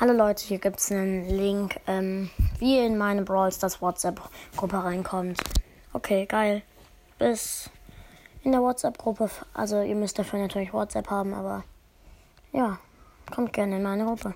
Hallo Leute, hier gibt es einen Link, ähm, wie ihr in meine Brawl Stars WhatsApp-Gruppe reinkommt. Okay, geil. Bis in der WhatsApp-Gruppe. Also ihr müsst dafür natürlich WhatsApp haben, aber ja, kommt gerne in meine Gruppe.